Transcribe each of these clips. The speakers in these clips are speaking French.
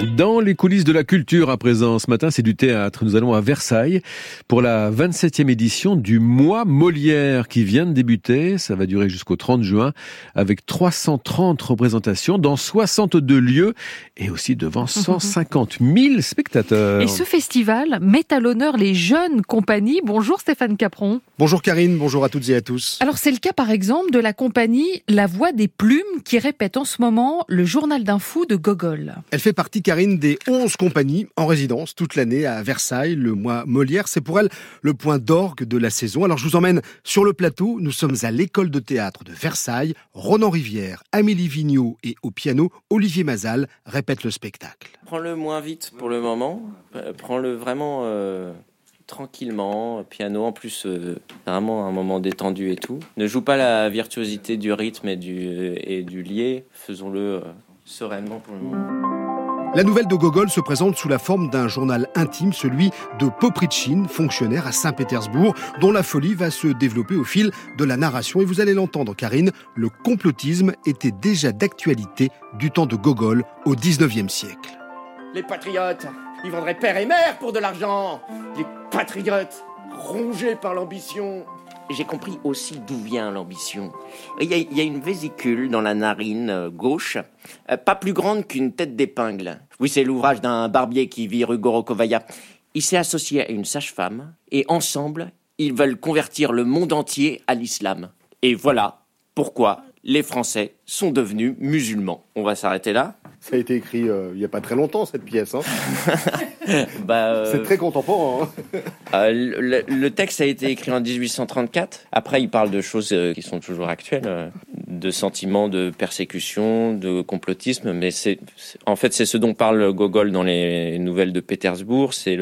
Dans les coulisses de la culture à présent, ce matin c'est du théâtre. Nous allons à Versailles pour la 27e édition du Mois Molière qui vient de débuter. Ça va durer jusqu'au 30 juin avec 330 représentations dans 62 lieux et aussi devant 150 000 spectateurs. Et ce festival met à l'honneur les jeunes compagnies. Bonjour Stéphane Capron. Bonjour Karine, bonjour à toutes et à tous. Alors c'est le cas par exemple de la compagnie La Voix des Plumes qui répète en ce moment le journal d'un fou de Gogol. Elle fait partie Karine des 11 compagnies en résidence toute l'année à Versailles, le mois Molière. C'est pour elle le point d'orgue de la saison. Alors je vous emmène sur le plateau. Nous sommes à l'école de théâtre de Versailles. Ronan Rivière, Amélie Vigneault et au piano, Olivier Mazal répètent le spectacle. Prends-le moins vite pour le moment. Euh, Prends-le vraiment euh, tranquillement. Piano en plus, euh, vraiment un moment détendu et tout. Ne joue pas la virtuosité du rythme et du, et du lié. Faisons-le sereinement pour le moment. La nouvelle de Gogol se présente sous la forme d'un journal intime, celui de Poprichin, fonctionnaire à Saint-Pétersbourg, dont la folie va se développer au fil de la narration. Et vous allez l'entendre, Karine, le complotisme était déjà d'actualité du temps de Gogol au 19e siècle. Les patriotes, ils vendraient père et mère pour de l'argent. Les patriotes, rongés par l'ambition. J'ai compris aussi d'où vient l'ambition. Il y, a, une vésicule dans la narine euh, gauche, euh, pas plus grande qu'une tête d'épingle. Oui, c'est l'ouvrage d'un barbier qui vit rue Gorokovaya. Il s'est associé à une sage-femme et ensemble, ils veulent convertir le monde entier à l'islam. Et voilà pourquoi les Français sont devenus musulmans. On va s'arrêter là. Ça a été écrit euh, il n'y a pas très longtemps, cette pièce. Hein. Bah, euh, C'est très contemporain. hein. Euh, le, le texte a été écrit en 1834. Après, il parle de choses qui sont toujours actuelles, de sentiments de persécution, de complotisme. Mais c'est, en fait, c'est ce dont parle Gogol dans les nouvelles de Pétersbourg. C'est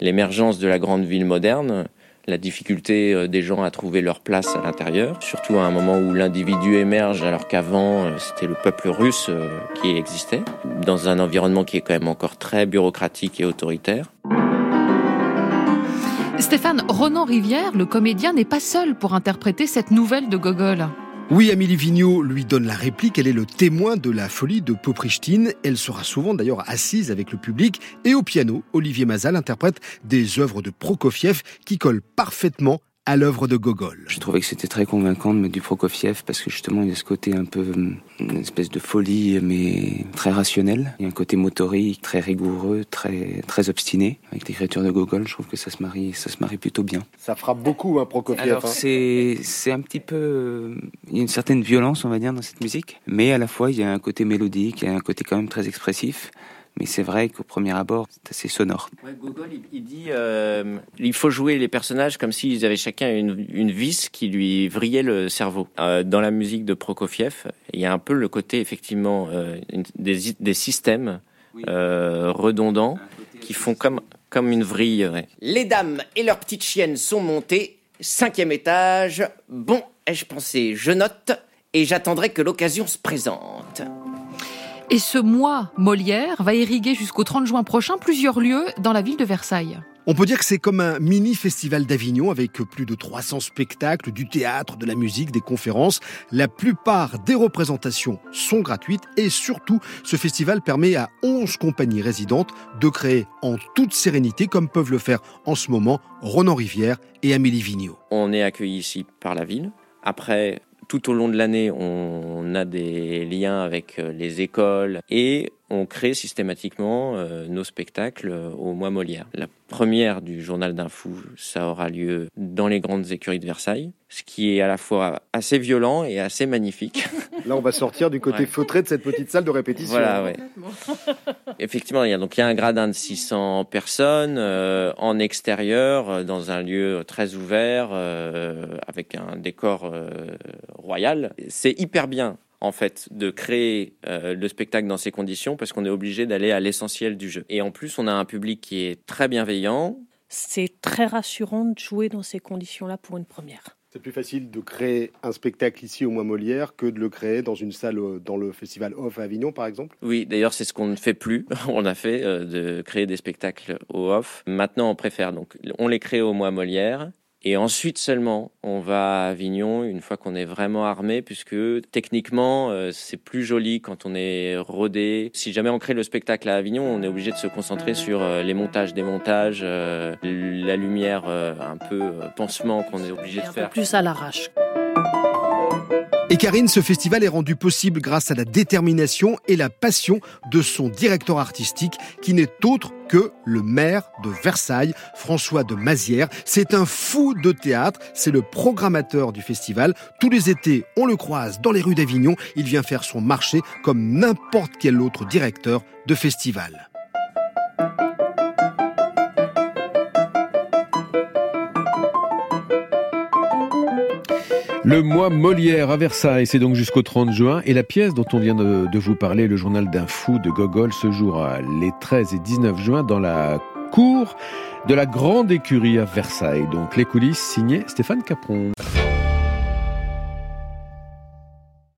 l'émergence de la grande ville moderne, la difficulté euh, des gens à trouver leur place à l'intérieur, surtout à un moment où l'individu émerge alors qu'avant euh, c'était le peuple russe euh, qui existait, dans un environnement qui est quand même encore très bureaucratique et autoritaire. Stéphane, Ronan Rivière, le comédien, n'est pas seul pour interpréter cette nouvelle de Gogol. Oui, Amélie Vigneault lui donne la réplique. Elle est le témoin de la folie de Poprichin. Elle sera souvent d'ailleurs assise avec le public. Et au piano, Olivier Mazal interprète des œuvres de Prokofiev qui collent parfaitement à l'œuvre de Gogol. Je trouvais que c'était très convaincant de mettre du Prokofiev parce que justement il y a ce côté un peu hum, une espèce de folie mais très rationnel. Il y a un côté motorique très rigoureux, très très obstiné. Avec l'écriture de Gogol, je trouve que ça se marie, ça se marie plutôt bien. Ça frappe beaucoup, hein, Prokofiev. Alors c'est c'est un petit peu il y a une certaine violence on va dire dans cette musique, mais à la fois il y a un côté mélodique, il y a un côté quand même très expressif. Mais c'est vrai qu'au premier abord, c'est assez sonore. Ouais, Gogol, il, il dit euh, il faut jouer les personnages comme s'ils avaient chacun une, une vis qui lui vrillait le cerveau. Euh, dans la musique de Prokofiev, il y a un peu le côté effectivement euh, une- des, des systèmes euh, redondants qui font comme comme une vrille. ouais. Les dames et leurs petites chiennes sont montées. Cinquième étage. Bon, ai-je pensé, je note et j'attendrai que l'occasion se présente. Et ce mois Molière va irriguer jusqu'au 30 juin prochain plusieurs lieux dans la ville de Versailles. On peut dire que c'est comme un mini festival d'Avignon avec plus de 300 spectacles, du théâtre, de la musique, des conférences. La plupart des représentations sont gratuites et surtout, ce festival permet à 11 compagnies résidentes de créer en toute sérénité, comme peuvent le faire en ce moment Ronan Rivière et Amélie Vigneault. On est accueilli ici par la ville. Après, tout au long de l'année, on a des liens avec euh, les écoles et on crée systématiquement euh, nos spectacles euh, au mois Molière. La première du journal d'un fou, ça aura lieu dans les grandes écuries de Versailles, ce qui est à la fois assez violent et assez magnifique. Là, on va sortir du côté Ouais. feutré de cette petite salle de répétition. Voilà, ouais. Effectivement, il y a donc il y a un gradin de 600 personnes euh, en extérieur, dans un lieu très ouvert, euh, avec un décor euh, royal. C'est hyper bien. En fait, de créer euh, le spectacle dans ces conditions parce qu'on est obligé d'aller à l'essentiel du jeu. Et en plus, on a un public qui est très bienveillant. C'est très rassurant de jouer dans ces conditions-là pour une première. C'est plus facile de créer un spectacle ici au Mois Molière que de le créer dans une salle euh, dans le festival Off à Avignon, par exemple. Oui, d'ailleurs, c'est ce qu'on ne fait plus. On a fait euh, de créer des spectacles au off. Maintenant, on préfère donc, on les crée au mois Molière. Et ensuite seulement, on va à Avignon une fois qu'on est vraiment armé, puisque techniquement, euh, c'est plus joli quand on est rodé. Si jamais on crée le spectacle à Avignon, on est obligé de se concentrer sur euh, les montages, démontages, euh, la lumière un peu pansement qu'on est obligé de faire. plus à l'arrache. Karine, ce festival est rendu possible grâce à la détermination et la passion de son directeur artistique, qui n'est autre que le maire de Versailles, François de Mazières. C'est un fou de théâtre, c'est le programmateur du festival. Tous les étés, on le croise dans les rues d'Avignon. Il vient faire son marché comme n'importe quel autre directeur de festival. Le mois Molière à Versailles, c'est donc jusqu'au 30 juin. Et la pièce dont on vient de, vous parler, le journal d'un fou de Gogol, se jouera les 13 et 19 juin dans la cour de la Grande Écurie à Versailles. Donc les coulisses signées Stéphane Capron.